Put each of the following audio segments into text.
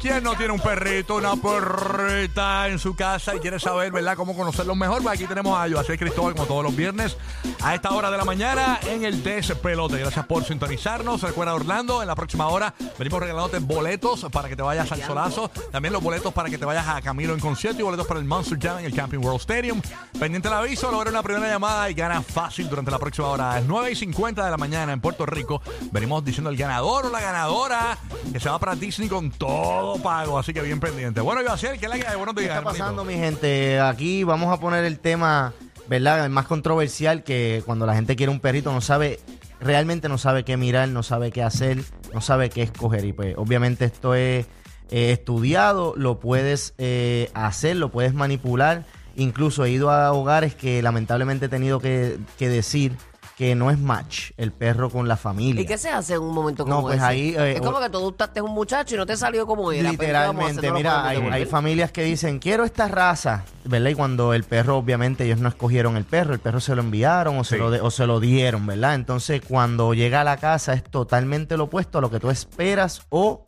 ¿Quién no tiene un perrito, una perrita en su casa y quiere saber, ¿verdad?, cómo conocerlos mejor. Pues aquí tenemos a Joaquín Cristóbal, como todos los viernes, a esta hora de la mañana en el Despelote. Gracias por sintonizarnos. Recuerda, Orlando, en la próxima hora venimos regalándote boletos para que te vayas al solazo. También los boletos para que te vayas a Camilo en concierto y boletos para el Monster Jam en el Camping World Stadium. Pendiente el aviso, logra una primera llamada y gana fácil durante la próxima hora. Es 9 y 50 de la mañana en Puerto Rico. Venimos diciendo el ganador o la ganadora que se va para Disney con todo pago, así que bien pendiente. Bueno, yo ¿qué es la que hay? Buenos ¿Qué días, está pasando, mi gente? Aquí vamos a poner el tema, ¿verdad? El más controversial que cuando la gente quiere un perrito no sabe, realmente no sabe qué mirar, no sabe qué hacer, no sabe qué escoger. Y pues obviamente esto es eh, estudiado, lo puedes eh, hacer, lo puedes manipular. Incluso he ido a hogares que lamentablemente he tenido que, que decir que no es match el perro con la familia. ¿Y qué se hace en un momento No, como pues ese? ahí, eh, es como que tú gustaste un muchacho y no te salió como era. pero ¿qué vamos a hacer? Literalmente, No mira, hay, familias que dicen, quiero esta raza, ¿verdad? Y cuando el perro, obviamente, ellos no escogieron el perro, el perro se lo enviaron o se, Sí. lo, de- o se lo dieron, ¿verdad? Entonces, cuando llega a la casa es totalmente lo opuesto a lo que tú esperas o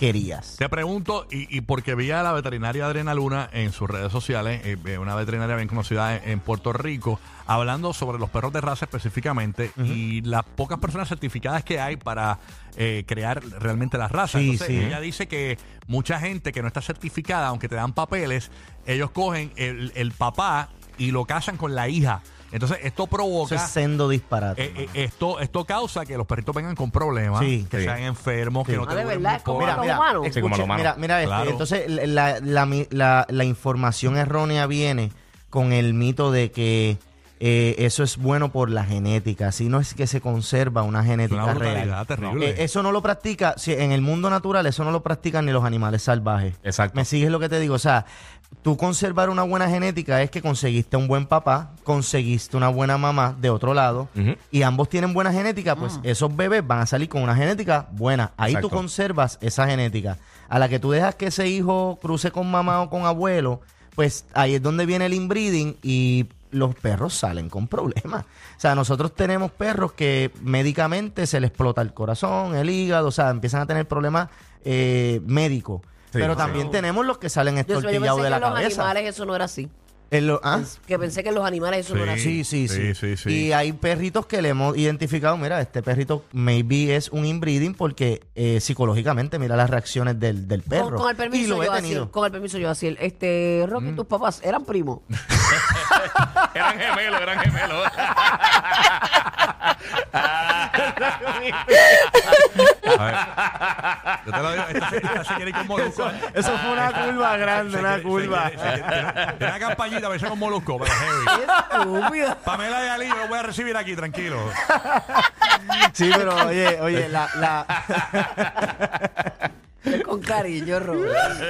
querías. Te pregunto, y, y porque vi a la veterinaria Adriana Luna en sus redes sociales, eh, eh, una veterinaria bien conocida en, en Puerto Rico, hablando sobre los perros de raza específicamente y las pocas personas certificadas que hay para eh, crear realmente las razas. Sí, Entonces, sí. ella dice que mucha gente que no está certificada, aunque te dan papeles, ellos cogen el, el papá y lo casan con la hija. Entonces, esto Eso provoca... es sendo disparate. Eh, eh, esto, esto causa que los perritos vengan con problemas, Sí, que sí. sean enfermos, Sí. que no Ah, de duren verdad, muy ¿cómo poco. los humanos? Sí, como escuche, los humanos. mira, mira, este, Claro. entonces la, la- la información errónea viene con el mito de que eh, eso es bueno por la genética, si no es que se conserva una genética Una real. terrible. Eh, eso no lo practica, si en el mundo natural eso no lo practican ni los animales salvajes. Exacto. ¿Me sigues lo que te digo? O sea, tú conservar una buena genética es que conseguiste un buen papá, conseguiste una buena mamá de otro lado y ambos tienen buena genética, pues esos bebés van a salir con una genética buena. Ahí tú conservas esa genética. A la que tú dejas que ese hijo cruce con mamá o con abuelo, pues ahí es donde viene el inbreeding y los perros salen con problemas. O sea, nosotros tenemos perros que médicamente se les explota el corazón, el hígado, o sea, empiezan a tener problemas eh, médicos. Sí, Pero sí. también tenemos los que salen Yo, yo pensé estortillados que de la los cabeza. animales eso no era así. En lo- ¿ah? Que pensé que en los animales eso no era así. Sí, sí, sí, Sí, sí, sí. Y hay perritos que le hemos identificado, mira, este perrito maybe es un inbreeding porque eh, psicológicamente mira las reacciones del, del perro. Con, con el y permiso, lo he yo tenido. así, con el permiso, yo así. Este, Rocky, tus papás eran primos. Eran gemelos, eran gemelos. A ver. Yo te lo digo, esta, esta se quiere ir con molusco. Eso fue una curva grande, Se una quiere- se curva. quiere- se quiere- Tiene tiene una campañita, a veces con molusco, pero heavy. Estúpido. Pamela y Ali, yo lo voy a recibir aquí, tranquilo. Sí, pero oye, oye, la, la, Es con cariño, Robert.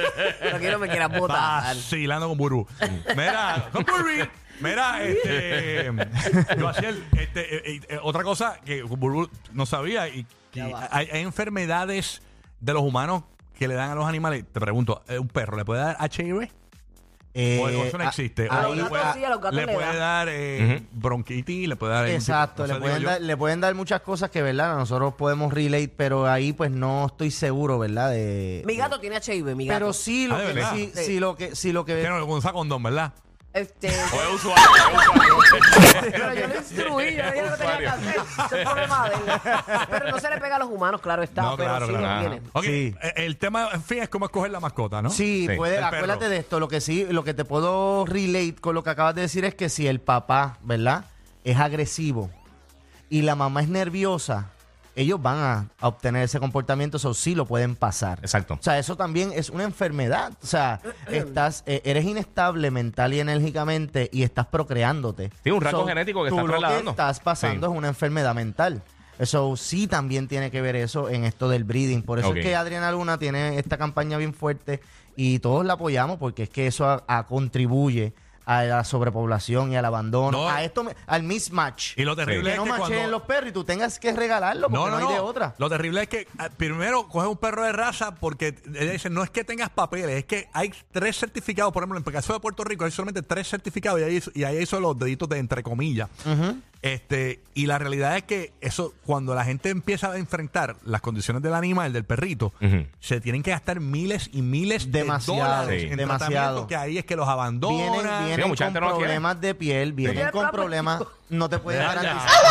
No quiero me quieras botar. Vacilando con Burbu. Mira, con Burbu. Mira, este. Yo hacía el- este, eh, eh, otra cosa que Burbu no sabía y que hay, hay enfermedades de los humanos que le dan a los animales. Te pregunto, ¿eh, ¿un perro le puede dar HIV? eh, o eso no a- existe. a O le gatos puede, sí, a los gatos le le puede dan. dar eh, bronquitis, le puede dar. Exacto, no le, pueden dar, le pueden dar muchas cosas que, ¿verdad? Nosotros podemos relate, pero ahí pues no estoy seguro, ¿verdad? De, Mi gato tiene HIV, mi gato. Pero sí lo Ah, ¿de que sí, Sí. sí lo que sí lo que Que no, condón, ¿verdad? Este, O es usuario, pero yo lo instruí, yo dije lo que tenía que hacer. Ese es el problema de él. Pero no se le pega a los humanos, claro está, no, pero claro, sí claro. lo tiene. Ok, Sí. eh, el tema, en fin, es cómo escoger la mascota, ¿no? Sí, Sí, puede, el perro. acuérdate de esto. Lo que sí, lo que te puedo relate con lo que acabas de decir es que si el papá, ¿verdad? Es agresivo y la mamá es nerviosa, ellos van a, a obtener ese comportamiento, eso sí lo pueden pasar. Exacto. O sea, eso también es una enfermedad. O sea, estás, eh, eres inestable mental y enérgicamente y estás procreándote. Sí, un rasgo genético que tú estás lo trasladando. que estás pasando Sí. es una enfermedad mental. Eso sí también tiene que ver eso en esto del breeding. Por eso Ok. es que Adriana Luna tiene esta campaña bien fuerte y todos la apoyamos porque es que eso a- a- contribuye a la sobrepoblación y al abandono, No. a esto, me- al mismatch. Y lo terrible que es que macheen cuando- los perros y tú tengas que regalarlo porque no, hay de otra. Lo terrible es que ah, primero coges un perro de raza porque ella dice no es que tengas papeles, es que hay tres certificados. Por ejemplo, en el caso de Puerto Rico hay solamente tres certificados y ahí, hizo- y ahí hizo los deditos de entre comillas. Este, y la realidad es que eso, cuando la gente empieza a enfrentar las condiciones del animal, del perrito, Ujú. se tienen que gastar miles y miles Demasiado, de dólares sí. en demasiado. que ahí es que los abandonan. Vienen, vienen mucha con gente no lo quiere. problemas de piel, vienen con problemas, no te puedes Ya, ya. garantizar.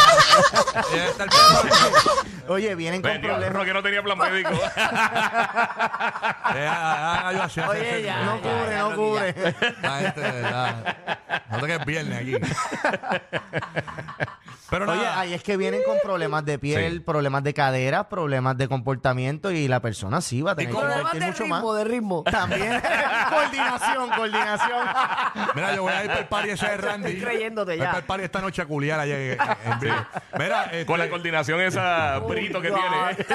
Debe estar perro. Oye, vienen con digo, problemas. que no tenía plan médico. Eh, ah, ah, yo Oye, ya, No ya, cubre, ya, no cubre. La gente, de verdad. No que es viernes aquí. Pero Oye, nada. ahí es que vienen con problemas de piel, Sí. problemas de cadera, problemas de comportamiento y la persona sí va a tener que cómo? Problemas invertir de mucho ritmo, más. de ritmo. También coordinación, coordinación. Mira, yo voy a ir para el party ese de Randy. Estoy creyéndote Voy ya. para el party esta noche a culiar allá en, en vivo. Mira, este, Con la coordinación esa brito que tiene. ¿eh?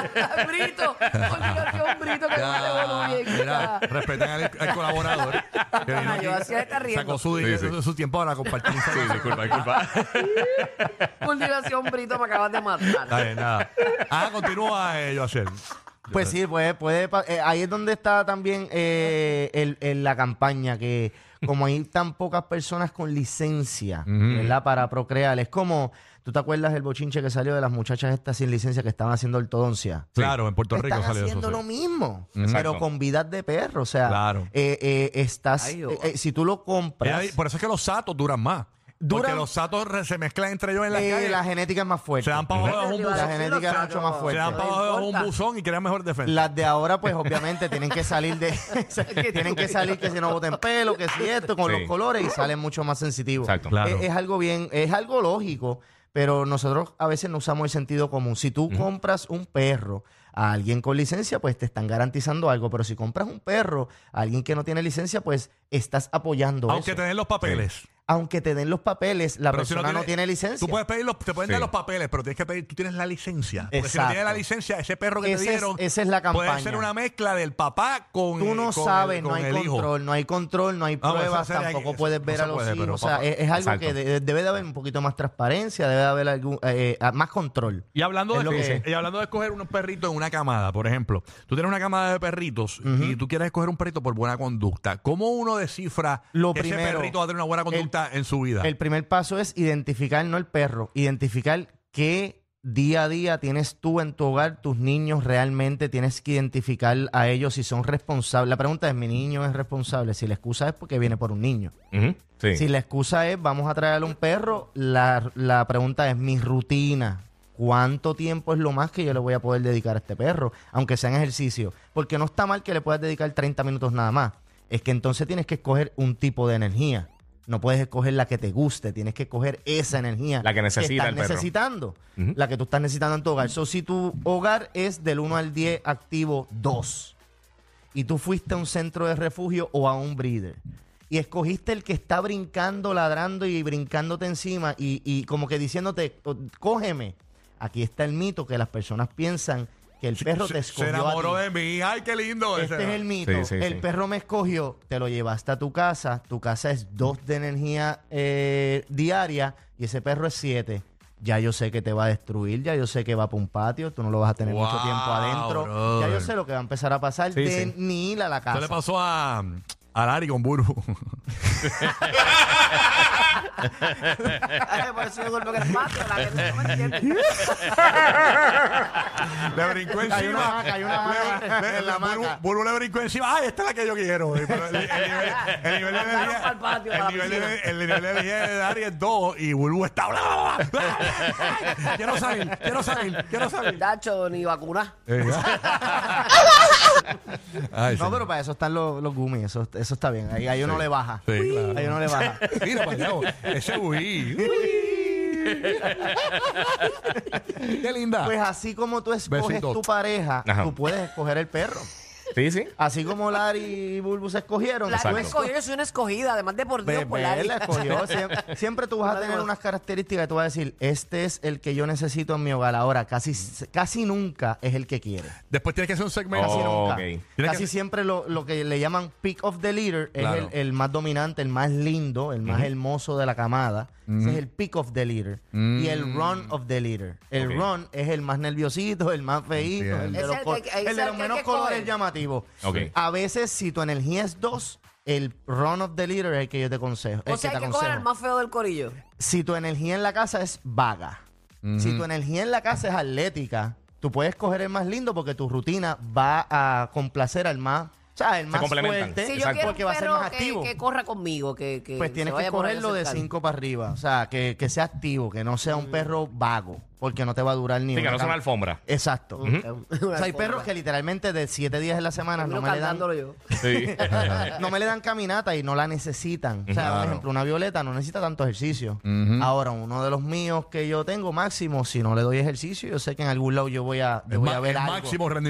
Brito, coordinación Brito que no le voló bien. mira, respeten al, al colaborador. Que vino Ana, aquí, yo hacía estar riendo. Sacó su, Sí, sí. su tiempo para compartir. Sí, disculpa, disculpa. Coordinación Brito me acabas de matar. Está bien, nada. Ah, continúa eh. Pues sí, puede, puede, pa- eh, ahí es donde está también eh, el- el- la campaña, que como hay tan pocas personas con licencia, ¿verdad? Para procrear, es como, ¿tú te acuerdas del bochinche que salió de las muchachas estas sin licencia que estaban haciendo ortodoncia? Claro, en Puerto Rico Están salió eso. haciendo sí. lo mismo, Exacto. pero con vidas de perro. O sea, Claro. eh, eh, estás, Ay, eh, eh, si tú lo compras, Ella- por eso es que los satos duran más. Porque Duran- los satos re- se mezclan entre ellos en la eh, calle. la genética es más fuerte. se dan para abajo de un buzón. La genética es mucho más fuerte. Se dan para abajo de un importa. buzón y crean mejor defensa. Las de ahora, pues obviamente tienen que salir de. tienen que salir que si no boten pelo, que si esto, con Sí. los colores y salen mucho más sensitivos. Exacto. Claro. Es, es algo bien, es algo lógico, pero nosotros a veces no usamos el sentido común. Si tú compras un perro a alguien con licencia, pues te están garantizando algo. Pero si compras un perro a alguien que no tiene licencia, pues estás apoyando Aunque eso. te den los papeles. Aunque te den los papeles, la Pero si persona no, tiene- tiene licencia. Tú puedes pedir los, te pueden Sí. dar los papeles, pero tienes que pedir, tú tienes la licencia. Porque si no Exacto. tienes la licencia, ese perro que Ese te es- dieron esa es la puede campaña. ser una mezcla del papá con Tú no con sabes, el, no hay hijo. control, no hay control, no hay pruebas, tampoco puedes ver a los puede, hijos. O sea, papá- es, es algo Exacto. que de- debe de haber un poquito más transparencia, debe de haber algún, eh, eh, más control. Y hablando, Es de, lo que- y hablando de escoger unos perritos en una camada, por ejemplo, tú tienes una camada de perritos y tú quieres escoger un perrito por buena conducta. ¿Cómo uno descifra Lo que ese primero, perrito va a tener una buena conducta en su vida? El primer paso es identificar, no el perro, identificar qué día a día tienes tú en tu hogar, tus niños realmente tienes que identificar a ellos si son responsables. La pregunta es, ¿mi niño es responsable? Si la excusa es porque viene por un niño. Sí. Si la excusa es vamos a traerle un perro, la, la pregunta es mi rutina. ¿Cuánto tiempo es lo más que yo le voy a poder dedicar a este perro? Aunque sea en ejercicio. Porque no está mal que le puedas dedicar 30 minutos nada más. Es que entonces tienes que escoger un tipo de energía. No puedes escoger la que te guste, tienes que escoger esa energía. La que necesita estás el perro. necesitando. La que tú estás necesitando en tu hogar. So, si tu hogar es del 1 al 10 activo 2 y tú fuiste a un centro de refugio o a un breeder y escogiste el que está brincando, ladrando y brincándote encima y, y como que diciéndote, "Oh, cógeme. Aquí está el mito que las personas piensan que el perro te se, se escogió a enamoró ti. de mí. ¡Ay, qué lindo! Este Ese- es el mito. Sí, sí, el sí. perro me escogió, te lo llevaste a tu casa. Tu casa es dos de energía eh, diaria y ese perro es siete. Ya yo sé que te va a destruir, ya yo sé que va para un patio, tú no lo vas a tener mucho tiempo adentro. Ya yo sé lo que va a empezar a pasar Sí, de sí. ni ir a la Esto le casa. pasó a, a Lari con Burbu. Ay, Por eso yo duermo en el patio, la gente no me entiende. le brincó encima. Una una maca Le- le- en la Burbu- maca. Burbu le brincó encima. ¡Ay, esta es la que yo quiero! Pero el, el nivel, el nivel de energía- pa'l patio, el la nivel de- piscina. el nivel de energía de Lari es 2 y Burbu está... bla, bla, bla. quiero salir, quiero salir, quiero salir. Dacho, ni vacuna. Eh, Ay, No, sí. pero para eso están los, los gummies, eso, eso está bien. Ahí, ahí uno le baja. Sí, claro. Ahí uno le baja. Mira para allá, ese Uy. Qué linda. Pues así como tú escoges Besitos. tu pareja, Ajá. tú puedes escoger el perro. Sí, sí. Así como Larry y Bulbu se escogieron. La Exacto. me escogió, yo soy una escogida, además de por Dios, Be- por Be- la él la escogió. Siempre, siempre tú vas a tener unas características que tú vas a decir, este es el que yo necesito en mi hogar. Ahora, casi, casi nunca es el que quiere. Después tienes que hacer un segmento. Casi Oh, nunca. Casi que- siempre lo, lo que le llaman pick of the leader Claro. es el, el más dominante, el más lindo, el más hermoso de la camada. Ese es el pick of the leader. Y el run of the leader. El run es el más nerviosito, el más feíto, el de los, el el es de los menos colores coger. A veces, si tu energía es dos, el run of the leader es el que yo te aconsejo. el O sea, que hay te que coger al más feo del corillo. Si tu energía en la casa es vaga, si tu energía en la casa es atlética, tú puedes coger el más lindo porque tu rutina va a complacer al más, o sea, el más complementan. fuerte, Si yo Exacto. quiero porque va a ser perro más que, activo. que corra conmigo, que, que pues se tienes que vaya por ahí a cogerlo de acercar. 5 para arriba, o sea, que, que sea activo, que no sea un perro vago, porque no te va a durar ni Sí, que una no sea una cam- alfombra. Exacto. Una O sea, hay perros que literalmente de 7 días en la semana no me, le dan, yo. Sí. no me le dan caminata y no la necesitan. O sea, por ejemplo, una violeta no necesita tanto ejercicio. Ahora, uno de los míos que yo tengo máximo, si no le doy ejercicio, yo sé que en algún lado yo voy a, yo voy a ver el algo. máximo rendimiento.